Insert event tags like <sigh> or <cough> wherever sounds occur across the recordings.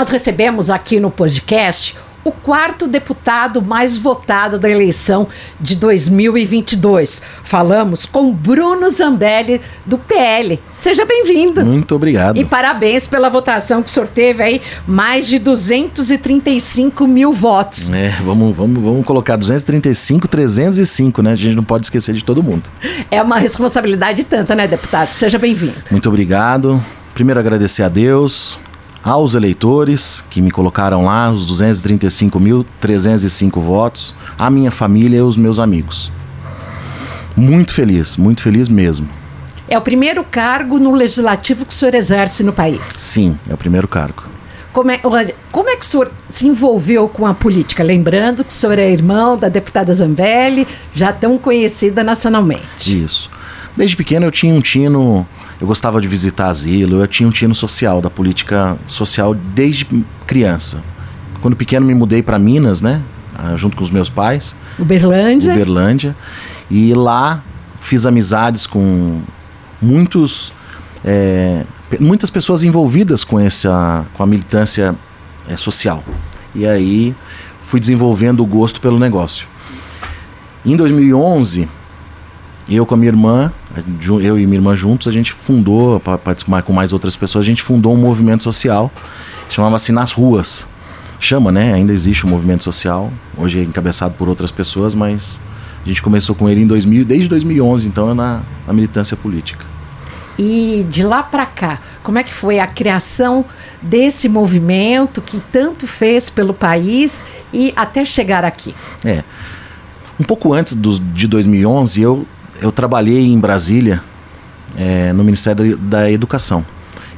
nós recebemos aqui no podcast o quarto deputado mais votado da eleição de 2022. Falamos com Bruno Zambelli, do PL. Seja bem-vindo. Muito obrigado. E parabéns pela votação que o senhor teve aí, mais de 235 mil votos. É, vamos, vamos, vamos colocar 235, 305, né? A gente não pode esquecer de todo mundo. É uma responsabilidade tanta, né, deputado? Seja bem-vindo. Muito obrigado. Primeiro agradecer a Deus, aos eleitores que me colocaram lá, os 235.305 votos, a minha família e os meus amigos. Muito feliz, muito feliz mesmo. É o primeiro cargo no legislativo que o senhor exerce no país? Sim, é o primeiro cargo. Como é, como é que o senhor se envolveu com a política? Lembrando que o senhor é irmão da deputada Zambelli, já tão conhecida nacionalmente. Isso. Desde pequeno eu tinha um tino eu gostava de visitar asilo, eu tinha um tino social, da política social desde criança. Quando pequeno me mudei para Minas, né? Ah, junto com os meus pais. Uberlândia. Uberlândia. E lá fiz amizades com muitos, é, muitas pessoas envolvidas com essa, com a militância é, social. E aí fui desenvolvendo o gosto pelo negócio. Em 2011 eu com a minha irmã, eu e minha irmã juntos, a gente fundou, para participar com mais outras pessoas, a gente fundou um movimento social, chamava-se Nas Ruas. Chama, né? Ainda existe o um movimento social, hoje é encabeçado por outras pessoas, mas a gente começou com ele em 2000, desde 2011, então, na, na militância política. E de lá para cá, como é que foi a criação desse movimento que tanto fez pelo país e até chegar aqui? É. Um pouco antes do, de 2011, eu eu trabalhei em Brasília, é, no Ministério da Educação.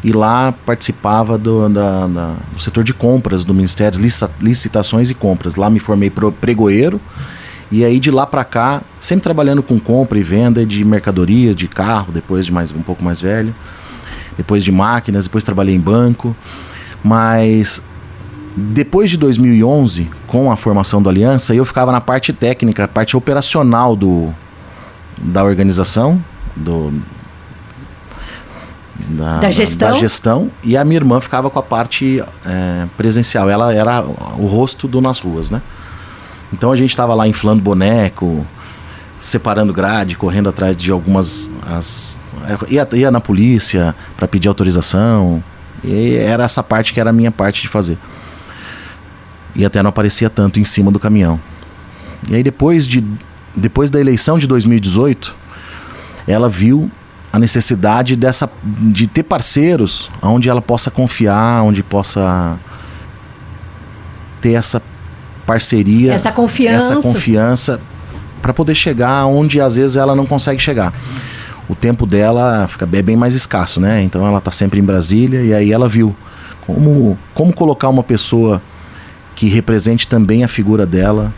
E lá participava do, da, da, do setor de compras do Ministério, licitações e compras. Lá me formei pregoeiro. E aí de lá para cá, sempre trabalhando com compra e venda de mercadorias, de carro, depois de mais um pouco mais velho, depois de máquinas, depois trabalhei em banco. Mas depois de 2011, com a formação do Aliança, eu ficava na parte técnica, parte operacional do, da organização, do, da, da, gestão. da, gestão. e a minha irmã ficava com a parte é, presencial. Ela era o rosto do Nas Ruas, né? Então a gente estava lá inflando boneco, separando grade, correndo atrás de algumas. As, ia, ia na polícia para pedir autorização. E era essa parte que era a minha parte de fazer. E até não aparecia tanto em cima do caminhão. E aí depois de depois da eleição de 2018, ela viu a necessidade dessa de ter parceiros onde ela possa confiar, onde possa ter essa parceria, essa confiança, essa confiança para poder chegar onde às vezes ela não consegue chegar. O tempo dela fica bem, mais escasso, né? Então ela está sempre em Brasília e aí ela viu como como colocar uma pessoa que represente também a figura dela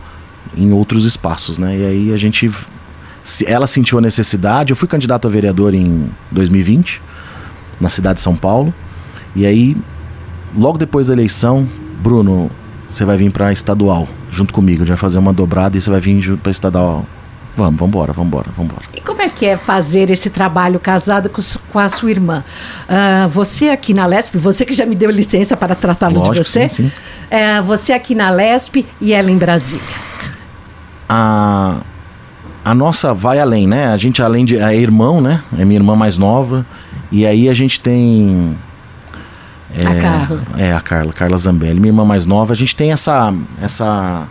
em outros espaços, né? E aí a gente ela sentiu a necessidade. Eu fui candidato a vereador em 2020 na cidade de São Paulo. E aí logo depois da eleição, Bruno, você vai vir para estadual junto comigo. A gente vai fazer uma dobrada e você vai vir para estadual. Vamos, vamos embora, vamos embora, vamos embora. E como é que é fazer esse trabalho casado com, com a sua irmã? Uh, você aqui na LESP, você que já me deu licença para tratá-lo de você, sim, sim. Uh, você aqui na LESP e ela em Brasília a, a nossa vai além, né? A gente, além de. É irmão, né? É minha irmã mais nova. E aí a gente tem. É, a Carla. É, a Carla, Carla Zambelli, minha irmã mais nova. A gente tem essa, essa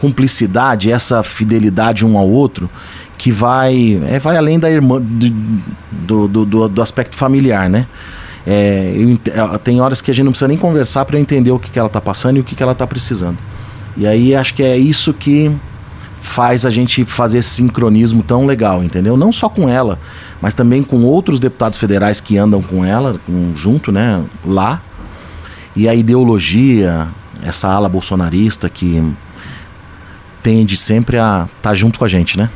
cumplicidade, essa fidelidade um ao outro que vai, é, vai além da irmã, do, do, do, do aspecto familiar, né? É, eu, tem horas que a gente não precisa nem conversar para eu entender o que, que ela tá passando e o que, que ela tá precisando. E aí acho que é isso que faz a gente fazer esse sincronismo tão legal, entendeu? Não só com ela, mas também com outros deputados federais que andam com ela, com, junto, né, lá. E a ideologia, essa ala bolsonarista que tende sempre a estar tá junto com a gente, né?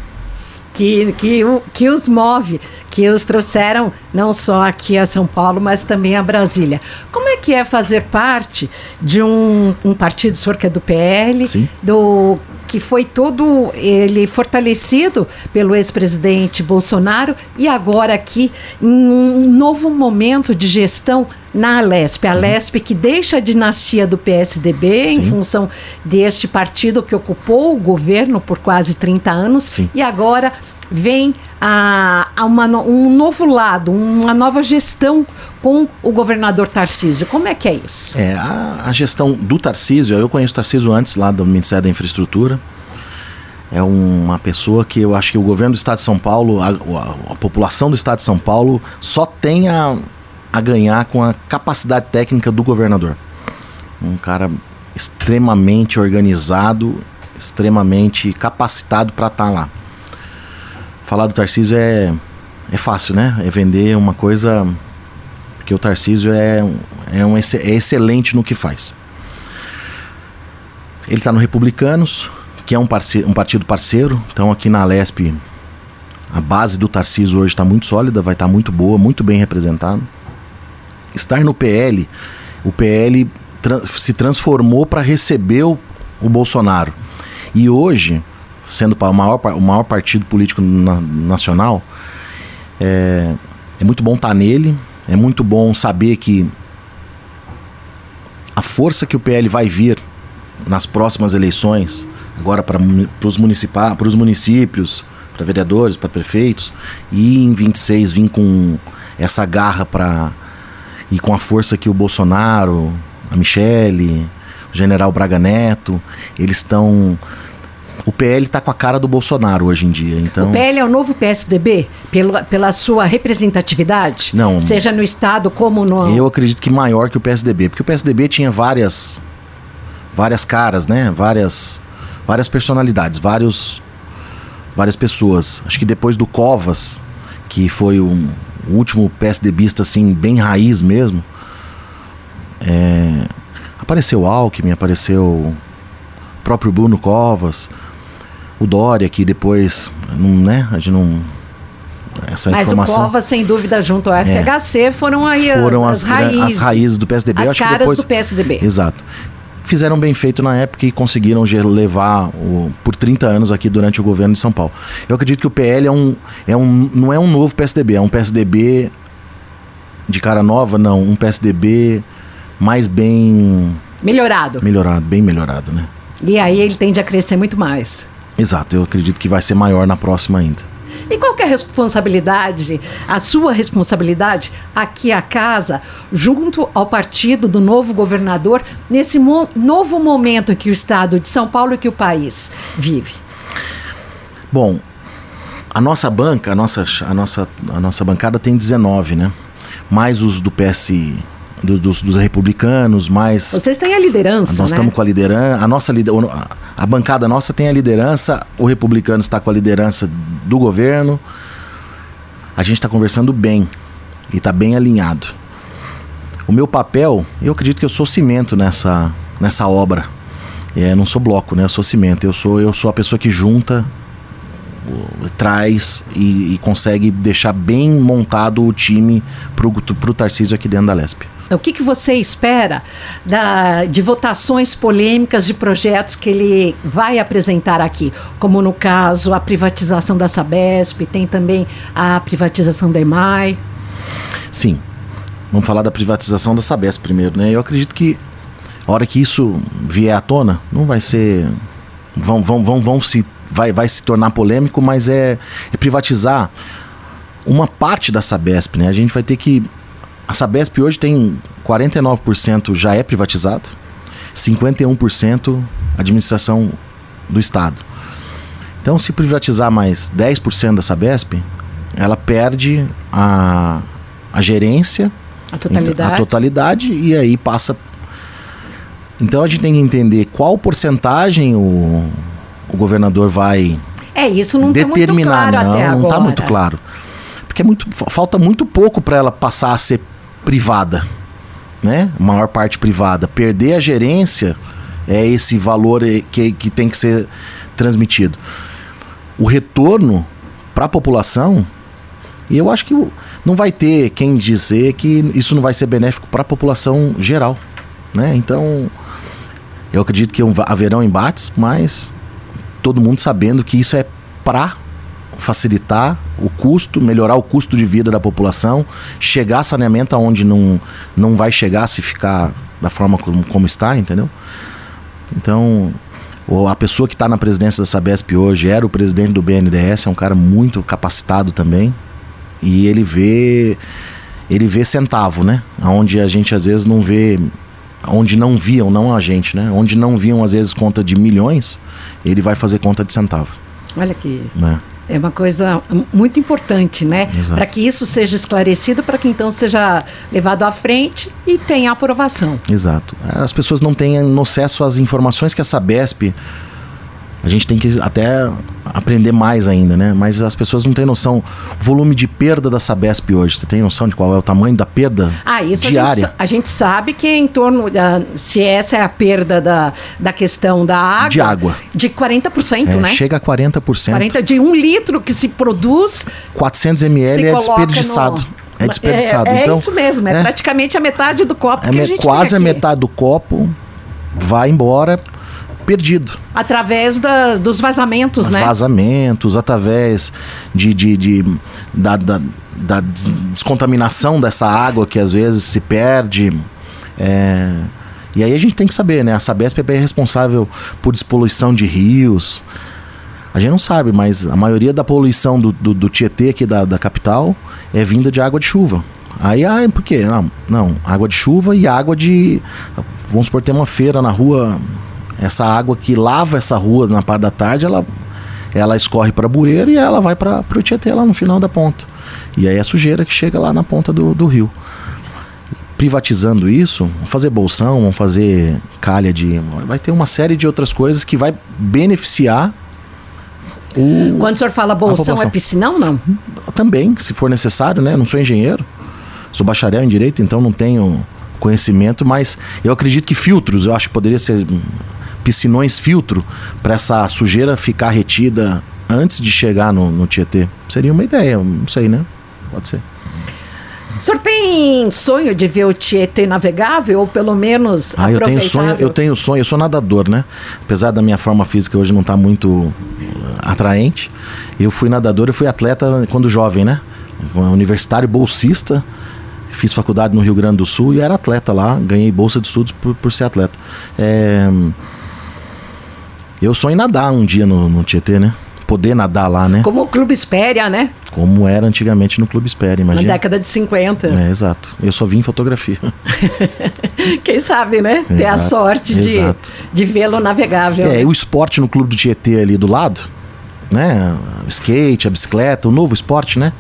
Que, que, que os move, que os trouxeram não só aqui a São Paulo, mas também a Brasília. Como é que é fazer parte de um, um partido, o senhor que é do PL, Sim. do que foi todo ele fortalecido pelo ex-presidente Bolsonaro e agora aqui em um novo momento de gestão na Alesp. A Alesp que deixa a dinastia do PSDB Sim. em função deste partido que ocupou o governo por quase 30 anos Sim. e agora vem a, a uma, um novo lado, uma nova gestão com o governador Tarcísio. Como é que é isso? É, a, a gestão do Tarcísio, eu conheço o Tarcísio antes lá do Ministério da Infraestrutura. É uma pessoa que eu acho que o governo do Estado de São Paulo, a, a, a população do Estado de São Paulo, só tem a, a ganhar com a capacidade técnica do governador. Um cara extremamente organizado, extremamente capacitado para estar tá lá falar do Tarcísio é, é fácil, né? É vender uma coisa. Porque o Tarcísio é, é, um, é excelente no que faz. Ele está no Republicanos, que é um, parce um partido parceiro. Então aqui na Lesp, a base do Tarcísio hoje está muito sólida, vai estar tá muito boa, muito bem representado. Estar no PL, o PL tra se transformou para receber o, o Bolsonaro. E hoje sendo o maior, o maior partido político na, nacional, é, é muito bom estar tá nele, é muito bom saber que a força que o PL vai vir nas próximas eleições, agora para os municípios, para vereadores, para prefeitos, e em 26 vir com essa garra para e com a força que o Bolsonaro, a Michele, o general Braga Neto, eles estão o PL está com a cara do Bolsonaro hoje em dia. Então... O PL é o novo PSDB? Pelo, pela sua representatividade? Não. Seja no Estado como no. Eu acredito que maior que o PSDB. Porque o PSDB tinha várias. várias caras, né? Várias. várias personalidades, vários. várias pessoas. Acho que depois do Covas, que foi o último PSDBista, assim, bem raiz mesmo. É, apareceu Alckmin, apareceu o próprio Bruno Covas o Dória, que depois, não, né, a gente não... Essa Mas informação, o Cova, sem dúvida, junto ao FHC, é, foram aí foram as, as, raízes. As raízes do PSDB. As caras depois, do PSDB. Exato. Fizeram bem feito na época e conseguiram levar o, por 30 anos aqui durante o governo de São Paulo. Eu acredito que o PL é um, é um, não é um novo PSDB, é um PSDB de cara nova, não. Um PSDB mais bem... Melhorado. Melhorado, bem melhorado, né? E aí ele tende a crescer muito mais. Exato, eu acredito que vai ser maior na próxima ainda. E qual é a responsabilidade, a sua responsabilidade aqui a casa, junto ao partido do novo governador, nesse mo novo momento em que o estado de São Paulo e que o país vive? Bom, a nossa banca, a nossa, a nossa, a nossa bancada tem 19, né? Mais os do PS do, dos, dos, republicanos, mais. Vocês têm a liderança. Nós né? estamos com a liderança. A nossa a bancada nossa tem a liderança, o republicano está com a liderança do governo. A gente está conversando bem e está bem alinhado. O meu papel, eu acredito que eu sou cimento nessa, nessa obra. É, não sou bloco, né? Eu sou cimento. Eu sou, eu sou a pessoa que junta, traz e, e consegue deixar bem montado o time para o Tarcísio aqui dentro da Lesp. O que, que você espera da, de votações polêmicas de projetos que ele vai apresentar aqui? Como no caso a privatização da Sabesp, tem também a privatização da EMAI. Sim. Vamos falar da privatização da Sabesp primeiro, né? Eu acredito que a hora que isso vier à tona, não vai ser. Vão, vão, vão, vão se. Vai, vai se tornar polêmico, mas é, é privatizar uma parte da Sabesp, né? A gente vai ter que a Sabesp hoje tem 49% já é privatizado, 51% administração do Estado. Então, se privatizar mais 10% da Sabesp, ela perde a, a gerência, a totalidade. a totalidade e aí passa. Então a gente tem que entender qual porcentagem o, o governador vai é, isso não determinar. Tá muito claro não, está muito claro. Porque é muito, falta muito pouco para ela passar a ser privada, né? Maior parte privada. Perder a gerência é esse valor que, que tem que ser transmitido. O retorno para a população, e eu acho que não vai ter quem dizer que isso não vai ser benéfico para a população geral, né? Então, eu acredito que haverão embates, mas todo mundo sabendo que isso é para facilitar o custo, melhorar o custo de vida da população, chegar saneamento aonde não, não vai chegar se ficar da forma como, como está, entendeu? Então, a pessoa que está na presidência da Sabesp hoje era o presidente do BNDES, é um cara muito capacitado também, e ele vê ele vê centavo, né? Onde a gente às vezes não vê onde não viam, não a gente, né? Onde não viam às vezes conta de milhões, ele vai fazer conta de centavo. Olha que né? é uma coisa muito importante, né? Para que isso seja esclarecido, para que então seja levado à frente e tenha aprovação. Exato. As pessoas não têm acesso às informações que a Sabesp a gente tem que até aprender mais ainda, né? Mas as pessoas não têm noção. O volume de perda da Sabesp hoje, você tem noção de qual é o tamanho da perda ah, isso diária? A gente, a gente sabe que é em torno, da, se essa é a perda da, da questão da água... De água. De 40%, é, né? Chega a 40%. 40 de um litro que se produz... 400 ml é desperdiçado. No... É desperdiçado. É, é então, isso mesmo, é, é, praticamente a metade do copo é que a gente Quase a metade do copo vai embora perdido. Através da, dos vazamentos, né? Vazamentos, através de, de, de da, da, da, descontaminação dessa água que às vezes se perde. É, e aí a gente tem que saber, né? A Sabesp é responsável por despoluição de rios. A gente não sabe, mas a maioria da poluição do, do, do Tietê aqui da, da capital é vinda de água de chuva. Aí, ah, por quê? Não, não, água de chuva e água de. Vamos supor, tem uma feira na rua essa água que lava essa rua na parte da tarde, ela, ela escorre para Bueiro e ela vai para o Tietê lá no final da ponta. E aí é sujeira que chega lá na ponta do, do rio. Privatizando isso, vamos fazer bolsão, vamos fazer calha de. Vai ter uma série de outras coisas que vai beneficiar o, Quando o senhor fala bolsão, é piscinão, não? Também, se for necessário, né? Eu não sou engenheiro, sou bacharel em direito, então não tenho conhecimento, mas eu acredito que filtros, eu acho que poderia ser piscinões filtro para essa sujeira ficar retida antes de chegar no, no Tietê. Seria uma ideia, não sei, né? Pode ser. O senhor tem sonho de ver o Tietê navegável ou pelo menos ah, eu tenho sonho, eu tenho sonho, eu sou nadador, né? Apesar da minha forma física hoje não estar tá muito uh, atraente, eu fui nadador, eu fui atleta quando jovem, né? Universitário bolsista, fiz faculdade no Rio Grande do Sul e era atleta lá, ganhei bolsa de estudos por, por ser atleta. É, eu sonho em nadar um dia no, no Tietê, né? Poder nadar lá, né? Como o Clube Espéria, né? Como era antigamente no Clube Espéria, imagina. Na década de 50. É, exato. Eu só vim em fotografia. <laughs> Quem sabe, né? Exato, Ter a sorte de, de vê-lo navegável. É, o esporte no Clube do Tietê ali do lado, né? O skate, a bicicleta, o novo esporte, né?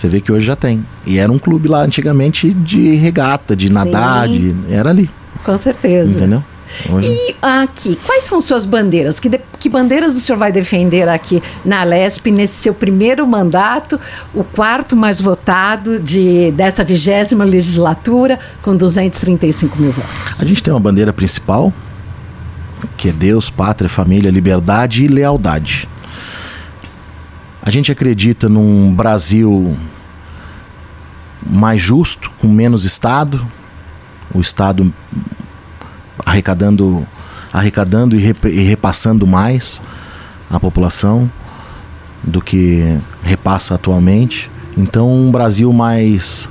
Você vê que hoje já tem. E era um clube lá antigamente de regata, de nadar, de... era ali. Com certeza. Entendeu? Hoje... E aqui, quais são suas bandeiras? Que, de, que bandeiras o senhor vai defender aqui na Lesp nesse seu primeiro mandato, o quarto mais votado de, dessa vigésima legislatura, com 235 mil votos? A gente tem uma bandeira principal, que é Deus, pátria, família, liberdade e lealdade. A gente acredita num Brasil mais justo, com menos Estado, o Estado arrecadando, arrecadando e, rep, e repassando mais a população do que repassa atualmente. Então, um Brasil mais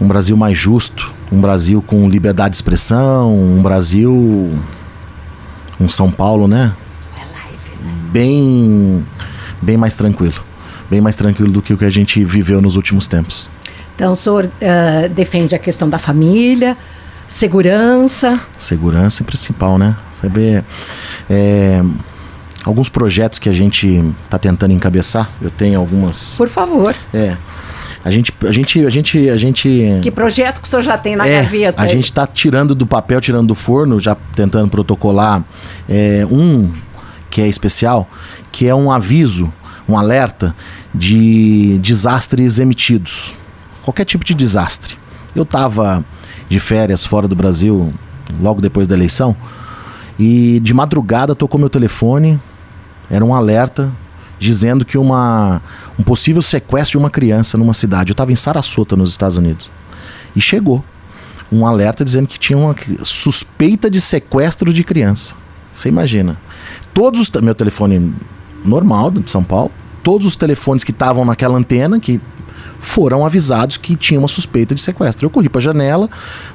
um Brasil mais justo, um Brasil com liberdade de expressão, um Brasil um São Paulo, né? Bem bem mais tranquilo, bem mais tranquilo do que o que a gente viveu nos últimos tempos. Então, o senhor uh, defende a questão da família, Segurança. Segurança principal, né? Saber. É, alguns projetos que a gente está tentando encabeçar. Eu tenho algumas. Por favor. É. A gente, a gente, a gente, a gente. Que projeto que o senhor já tem na é, gaveta? A gente está tirando do papel, tirando do forno, já tentando protocolar é, um que é especial, que é um aviso, um alerta de desastres emitidos. Qualquer tipo de desastre. Eu estava de férias fora do Brasil, logo depois da eleição, e de madrugada tocou meu telefone, era um alerta dizendo que uma, um possível sequestro de uma criança numa cidade. Eu estava em Sarasota, nos Estados Unidos. E chegou um alerta dizendo que tinha uma suspeita de sequestro de criança. Você imagina. Todos os. Meu telefone normal de São Paulo, todos os telefones que estavam naquela antena, que foram avisados que tinha uma suspeita de sequestro. Eu corri para a janela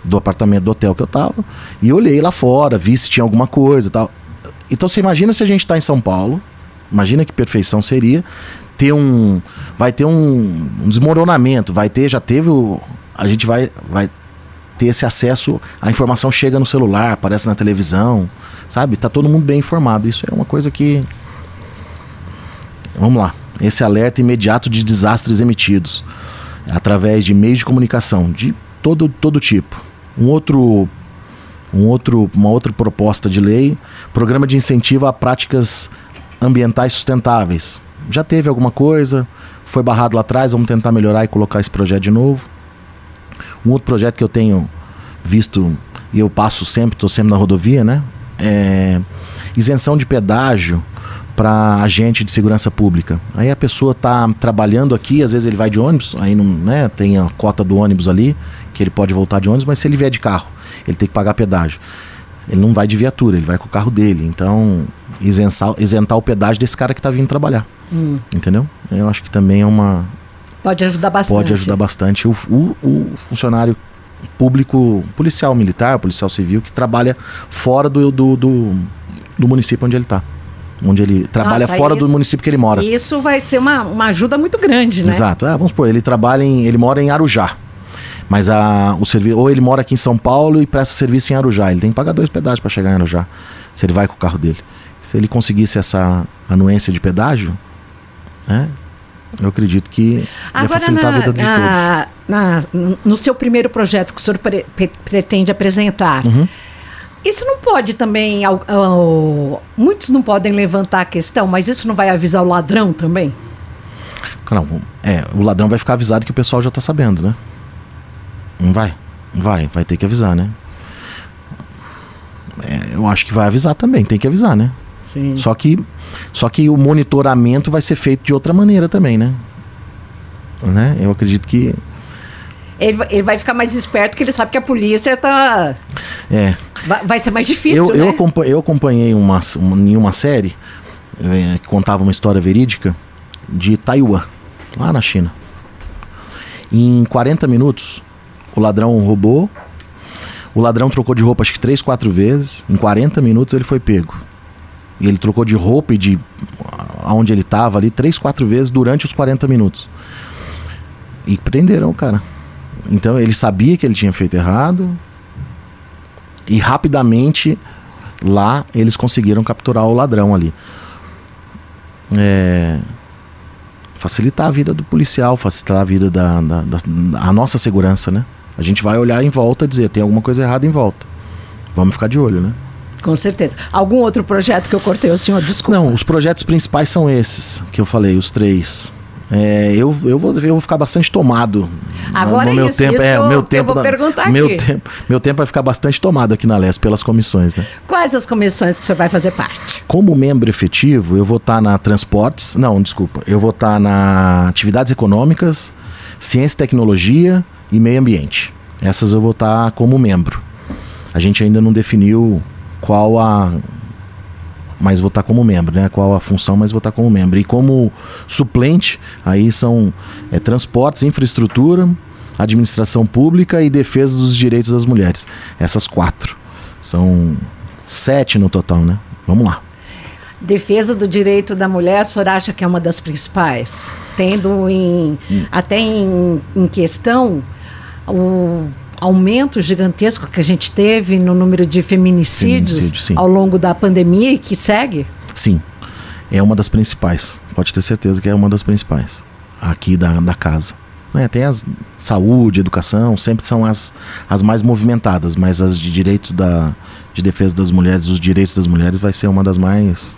do apartamento do hotel que eu tava e olhei lá fora, vi se tinha alguma coisa e tal. Então você imagina se a gente está em São Paulo, imagina que perfeição seria ter um vai ter um, um desmoronamento, vai ter, já teve o a gente vai vai ter esse acesso, a informação chega no celular, aparece na televisão, sabe? Tá todo mundo bem informado. Isso é uma coisa que Vamos lá esse alerta imediato de desastres emitidos através de meios de comunicação de todo, todo tipo. Um outro, um outro, uma outra proposta de lei, programa de incentivo a práticas ambientais sustentáveis. Já teve alguma coisa, foi barrado lá atrás, vamos tentar melhorar e colocar esse projeto de novo. Um outro projeto que eu tenho visto e eu passo sempre, estou sempre na rodovia, né? É isenção de pedágio para agente de segurança pública. Aí a pessoa está trabalhando aqui, às vezes ele vai de ônibus, aí não, né, tem a cota do ônibus ali, que ele pode voltar de ônibus, mas se ele vier de carro, ele tem que pagar pedágio. Ele não vai de viatura, ele vai com o carro dele. Então, isentar, isentar o pedágio desse cara que está vindo trabalhar. Hum. Entendeu? Eu acho que também é uma. Pode ajudar bastante. Pode ajudar bastante o, o, o funcionário público, policial militar, policial civil, que trabalha fora do, do, do, do município onde ele está onde ele trabalha Nossa, fora isso, do município que ele mora. Isso vai ser uma, uma ajuda muito grande, né? Exato. É, vamos supor, ele trabalha em. ele mora em Arujá. Mas a, o serviço. Ou ele mora aqui em São Paulo e presta serviço em Arujá. Ele tem que pagar dois pedágios para chegar em Arujá. Se ele vai com o carro dele. Se ele conseguisse essa anuência de pedágio, né? Eu acredito que Agora, ia facilitar na, a vida de na, todos. Na, no seu primeiro projeto que o senhor pre, pre, pretende apresentar, uhum. Isso não pode também. muitos não podem levantar a questão, mas isso não vai avisar o ladrão também? Não, é, o ladrão vai ficar avisado que o pessoal já está sabendo, né? Não vai? Vai, vai ter que avisar, né? É, eu acho que vai avisar também, tem que avisar, né? Sim. Só que, só que o monitoramento vai ser feito de outra maneira também, né? né? Eu acredito que ele, ele vai ficar mais esperto porque ele sabe que a polícia tá. É. Vai, vai ser mais difícil. Eu, né? eu, acompanhei, eu acompanhei uma, uma, em uma série é, que contava uma história verídica de Taiwan, lá na China. Em 40 minutos, o ladrão roubou. O ladrão trocou de roupa acho que 3, 4 vezes. Em 40 minutos ele foi pego. E ele trocou de roupa e de aonde ele estava ali 3, 4 vezes durante os 40 minutos. E prenderam o cara. Então ele sabia que ele tinha feito errado e rapidamente lá eles conseguiram capturar o ladrão ali. É, facilitar a vida do policial, facilitar a vida da, da, da, a nossa segurança, né? A gente vai olhar em volta e dizer tem alguma coisa errada em volta. Vamos ficar de olho, né? Com certeza. Algum outro projeto que eu cortei o senhor? Desculpa. Não, os projetos principais são esses que eu falei, os três. É, eu, eu, vou, eu vou ficar bastante tomado. Agora no meu isso, tempo, isso é, eu, meu tempo, eu vou perguntar meu aqui. Tempo, meu tempo vai ficar bastante tomado aqui na LES pelas comissões, né? Quais as comissões que você vai fazer parte? Como membro efetivo, eu vou estar na Transportes, não, desculpa, eu vou estar na Atividades Econômicas, Ciência e Tecnologia e Meio Ambiente. Essas eu vou estar como membro. A gente ainda não definiu qual a mas vou estar como membro, né? Qual a função, mas vou estar como membro. E como suplente, aí são é, transportes, infraestrutura, administração pública e defesa dos direitos das mulheres. Essas quatro. São sete no total, né? Vamos lá. Defesa do direito da mulher, a senhora acha que é uma das principais? Tendo em, hum. até em, em questão o aumento gigantesco que a gente teve no número de feminicídios ao longo da pandemia e que segue? Sim, é uma das principais. Pode ter certeza que é uma das principais aqui da, da casa. É, tem as saúde, educação, sempre são as, as mais movimentadas, mas as de direito da, de defesa das mulheres, os direitos das mulheres, vai ser uma das mais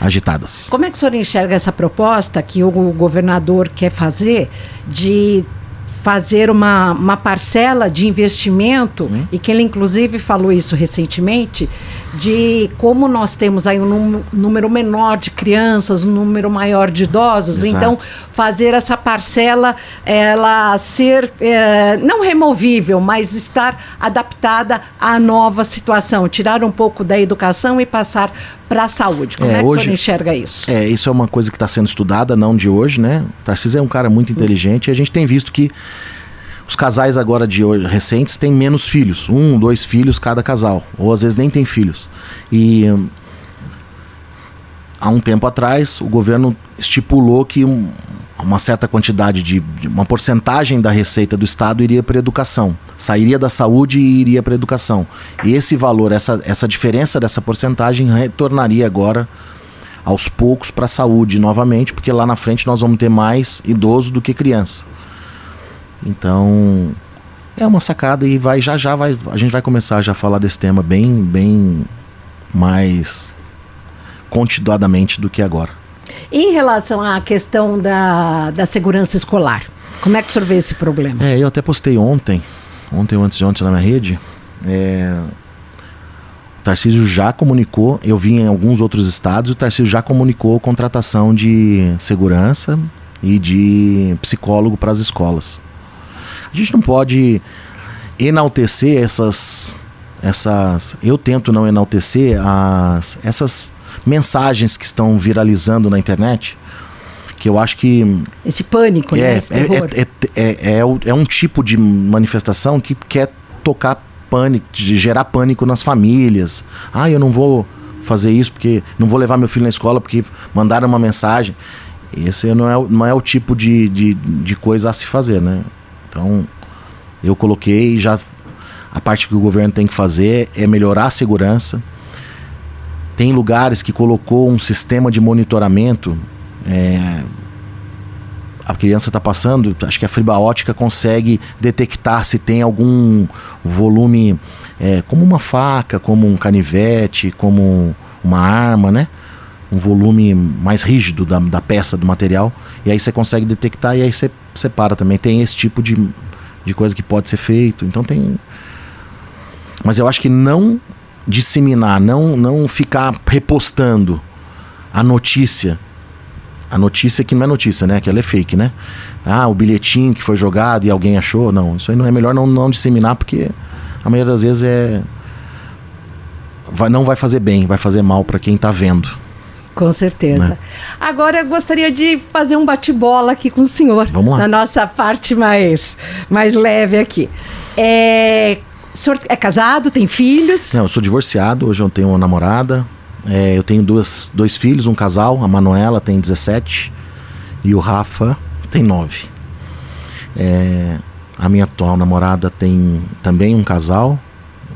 agitadas. Como é que o senhor enxerga essa proposta que o governador quer fazer de fazer uma, uma parcela de investimento, uhum. e que ele inclusive falou isso recentemente, de como nós temos aí um número menor de crianças, um número maior de idosos, Exato. então fazer essa parcela ela ser é, não removível, mas estar adaptada à nova situação, tirar um pouco da educação e passar para a saúde. Como é, é que hoje, o senhor enxerga isso? É, isso é uma coisa que está sendo estudada, não de hoje, né? O Tarcísio é um cara muito inteligente e a gente tem visto que os casais agora de hoje, recentes têm menos filhos, um, dois filhos cada casal, ou às vezes nem tem filhos. E hum, há um tempo atrás o governo estipulou que um, uma certa quantidade de, de, uma porcentagem da receita do estado iria para educação, sairia da saúde e iria para educação. E esse valor, essa, essa diferença dessa porcentagem retornaria agora aos poucos para a saúde novamente, porque lá na frente nós vamos ter mais idoso do que criança. Então, é uma sacada e vai já já vai a gente vai começar já a falar desse tema bem bem mais continuadamente do que agora. Em relação à questão da, da segurança escolar, como é que o senhor vê esse problema? É, eu até postei ontem, ontem ou antes de ontem na minha rede, é, o Tarcísio já comunicou, eu vi em alguns outros estados, o Tarcísio já comunicou contratação de segurança e de psicólogo para as escolas. A gente não pode enaltecer essas essas eu tento não enaltecer as essas mensagens que estão viralizando na internet que eu acho que esse pânico é, né? Esse é, é, é, é, é, um tipo de manifestação que quer tocar pânico, gerar pânico nas famílias. Ah, eu não vou fazer isso porque não vou levar meu filho na escola porque mandaram uma mensagem. Esse não é, não é o tipo de, de, de coisa a se fazer, né? Então, eu coloquei já a parte que o governo tem que fazer é melhorar a segurança. Tem lugares que colocou um sistema de monitoramento. É, a criança está passando, acho que a fibra ótica consegue detectar se tem algum volume, é, como uma faca, como um canivete, como uma arma, né? Um volume mais rígido da, da peça, do material. E aí você consegue detectar e aí você separa também. Tem esse tipo de, de coisa que pode ser feito. Então tem. Mas eu acho que não disseminar, não, não ficar repostando a notícia. A notícia que não é notícia, né? Que ela é fake, né? Ah, o bilhetinho que foi jogado e alguém achou. Não, isso aí não é melhor não, não disseminar, porque a maioria das vezes é. Vai, não vai fazer bem, vai fazer mal para quem está vendo. Com certeza. Né? Agora eu gostaria de fazer um bate-bola aqui com o senhor. Vamos lá. Na nossa parte mais, mais leve aqui. É, o senhor é casado, tem filhos? Não, eu sou divorciado, hoje eu tenho uma namorada. É, eu tenho duas, dois filhos, um casal. A Manuela tem 17 e o Rafa tem 9. É, a minha atual namorada tem também um casal.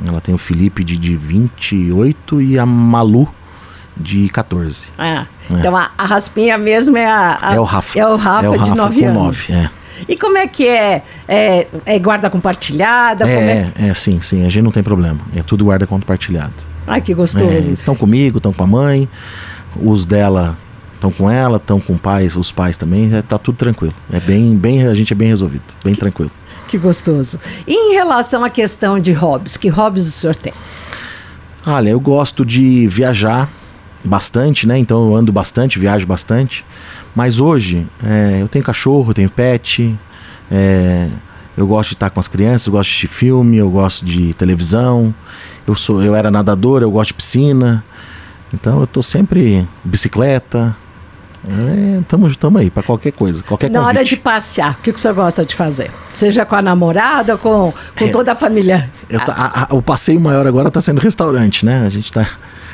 Ela tem o Felipe de, de 28 e a Malu de 14. É. é. Então a, a, raspinha mesmo é a, a, É o Rafa. É o Rafa, é o Rafa de 9 anos. 9, é. E como é que é? É, é guarda compartilhada? É, é, é, sim, sim. A gente não tem problema. É tudo guarda compartilhada. Ai, que gostoso. É, estão comigo, estão com a mãe. Os dela estão com ela, estão com pais, os pais também. É, tá tudo tranquilo. É bem, bem, a gente é bem resolvido, bem que, tranquilo. Que gostoso. E em relação à questão de hobbies, que hobbies o senhor tem? Olha, eu gosto de viajar bastante, né? Então eu ando bastante, viajo bastante. Mas hoje é, eu tenho cachorro, eu tenho pet, é, eu gosto de estar com as crianças, eu gosto de filme, eu gosto de televisão. Eu sou, eu era nadador, eu gosto de piscina. Então eu tô sempre bicicleta. Estamos é, aí para qualquer coisa, qualquer Na convite. hora de passear, o que, que o senhor gosta de fazer? Seja com a namorada com, com é, toda a família? Tá, a, a, o passeio maior agora está sendo restaurante, né? A gente está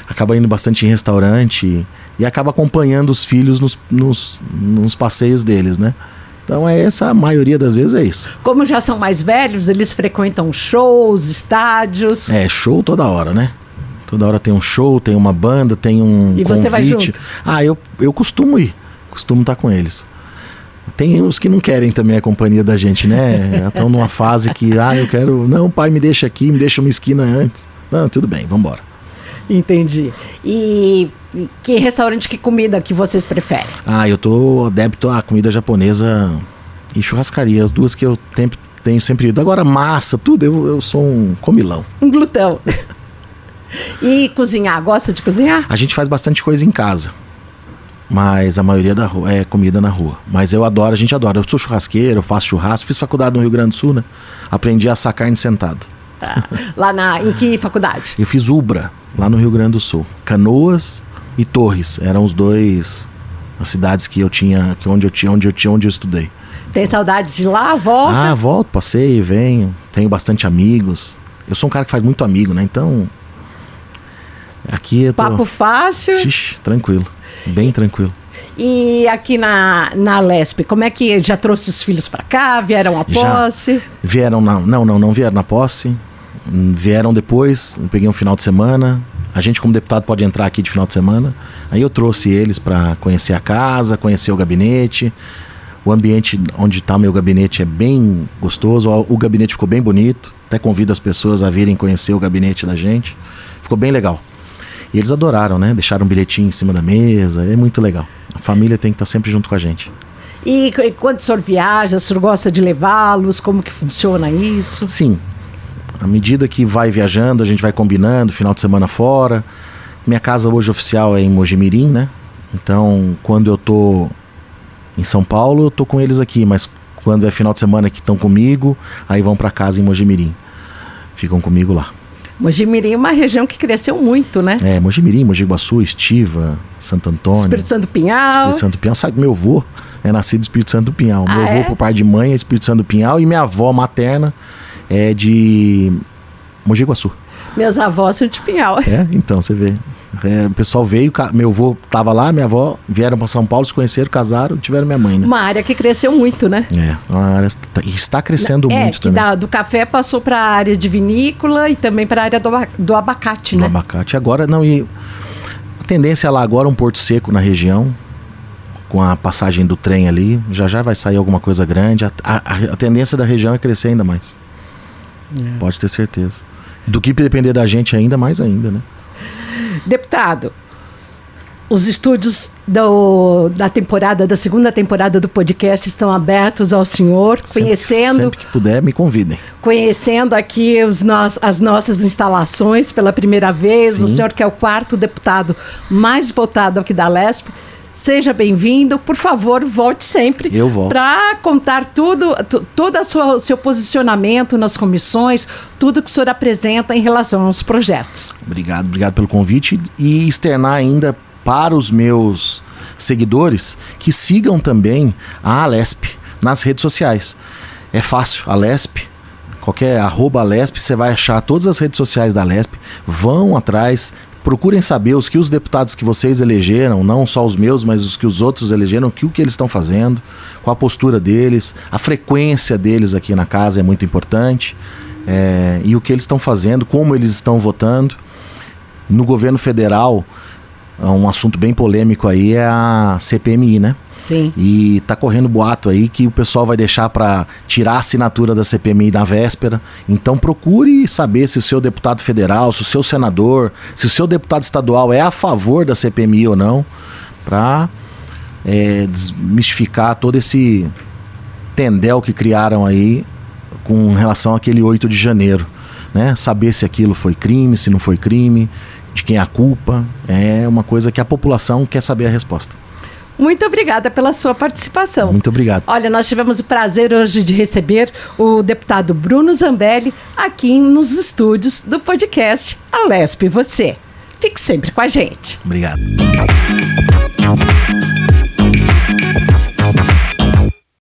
acaba indo bastante em restaurante e acaba acompanhando os filhos nos, nos, nos passeios deles, né? Então é essa, a maioria das vezes é isso. Como já são mais velhos, eles frequentam shows, estádios. É, show toda hora, né? Toda hora tem um show, tem uma banda, tem um e convite. você vai junto? Ah, eu, eu costumo ir. Costumo estar com eles. Tem os que não querem também a companhia da gente, né? Estão numa fase que, ah, eu quero. Não, pai, me deixa aqui, me deixa uma esquina antes. Não, tudo bem, vamos embora. Entendi. E que restaurante, que comida que vocês preferem? Ah, eu tô adepto à comida japonesa e churrascaria, as duas que eu tempo, tenho sempre ido. Agora, massa, tudo, eu, eu sou um comilão. Um glutão. e cozinhar, gosta de cozinhar? A gente faz bastante coisa em casa. Mas a maioria da rua é comida na rua. Mas eu adoro, a gente adora. Eu sou churrasqueiro, eu faço churrasco, fiz faculdade no Rio Grande do Sul, né? Aprendi a assar carne sentado. Tá. Lá na. Em que faculdade? Eu fiz Ubra, lá no Rio Grande do Sul. Canoas e Torres. Eram os dois. As cidades que eu tinha. Que onde eu tinha, onde eu tinha, onde eu estudei. Tem saudade de lá? Volta? Ah, volto, passei, venho. Tenho bastante amigos. Eu sou um cara que faz muito amigo, né? Então. Aqui eu tô. Papo fácil. Xixi, tranquilo. Bem tranquilo. E aqui na, na Lesp, como é que já trouxe os filhos para cá? Vieram à posse? Já vieram na, não, não, não vieram na posse. Vieram depois, peguei um final de semana. A gente, como deputado, pode entrar aqui de final de semana. Aí eu trouxe eles para conhecer a casa, conhecer o gabinete. O ambiente onde está meu gabinete é bem gostoso. O gabinete ficou bem bonito. Até convido as pessoas a virem conhecer o gabinete da gente. Ficou bem legal. E eles adoraram, né? Deixaram um bilhetinho em cima da mesa. É muito legal. A família tem que estar tá sempre junto com a gente. E, e quando o senhor viaja, o senhor gosta de levá-los? Como que funciona isso? Sim. À medida que vai viajando, a gente vai combinando, final de semana fora. Minha casa hoje oficial é em Mojimirim, né? Então, quando eu tô em São Paulo, eu tô com eles aqui, mas quando é final de semana que estão comigo, aí vão para casa em Mojimirim. Ficam comigo lá. Mojimirim é uma região que cresceu muito, né? É, Mojimirim, Mogi Guaçu, Estiva, Santo Antônio. Espírito Santo Pinhal. Espírito Santo Pinhal. Sabe, meu avô é nascido Espírito Santo Pinhal. Ah, meu avô, é? por pai de mãe, é Espírito Santo Pinhal. E minha avó materna é de Mogi Guaçu. Meus avós são de Pinhal. É, então, você vê. É, o pessoal veio, meu avô tava lá, minha avó, vieram para São Paulo, se conheceram, casaram, tiveram minha mãe, né? Uma área que cresceu muito, né? É, uma área tá- está crescendo é, muito que também. da- do café passou para a área de vinícola e também para a área do, do abacate, do né? abacate. Agora, não, e a tendência é lá agora um porto seco na região, com a passagem do trem ali, já já vai sair alguma coisa grande. A, a- a tendência da região é crescer ainda mais. É. Pode ter certeza. Do que depender da gente ainda, mais ainda, né? Deputado, os estúdios do- da temporada, da segunda temporada do podcast estão abertos ao senhor, Sempre- conhecendo, Sempre que puder, me convidem. conhecendo aqui os nos- as nossas instalações pela primeira vez. O Sim. senhor que é o quarto deputado mais votado aqui da Lesp. Seja bem-vindo, por favor, volte sempre. Eu volto. Para contar tudo, tu- todo o seu posicionamento nas comissões, tudo que o senhor apresenta em relação aos projetos. Obrigado, obrigado pelo convite e externar ainda para os meus seguidores que sigam também a Alesp nas redes sociais. É fácil, Alesp, qualquer arroba Alesp, você vai achar todas as redes sociais da Alesp, vão atrás, procurem saber os que os deputados que vocês elegeram, não só os meus, mas os que os outros elegeram, que o que eles estão fazendo, qual a postura deles, a frequência deles aqui na casa é muito importante, é, e o que eles estão fazendo, como eles estão votando. No governo federal, um assunto bem polêmico aí é a CPMI, né? Sim. E tá correndo boato aí que o pessoal vai deixar para tirar a assinatura da CPMI na véspera. Então procure saber se o seu deputado federal, se o seu senador, se o seu deputado estadual é a favor da CPMI ou não, para desmistificar todo esse tendel que criaram aí com relação àquele 8 de janeiro. Né? Saber se aquilo foi crime, se não foi crime, de quem é a culpa, é uma coisa que a população quer saber a resposta. Muito obrigada pela sua participação. Muito obrigado. Olha, nós tivemos o prazer hoje de receber o deputado Bruno Zambelli aqui nos estúdios do podcast Alesp Você. Fique sempre com a gente. Obrigado.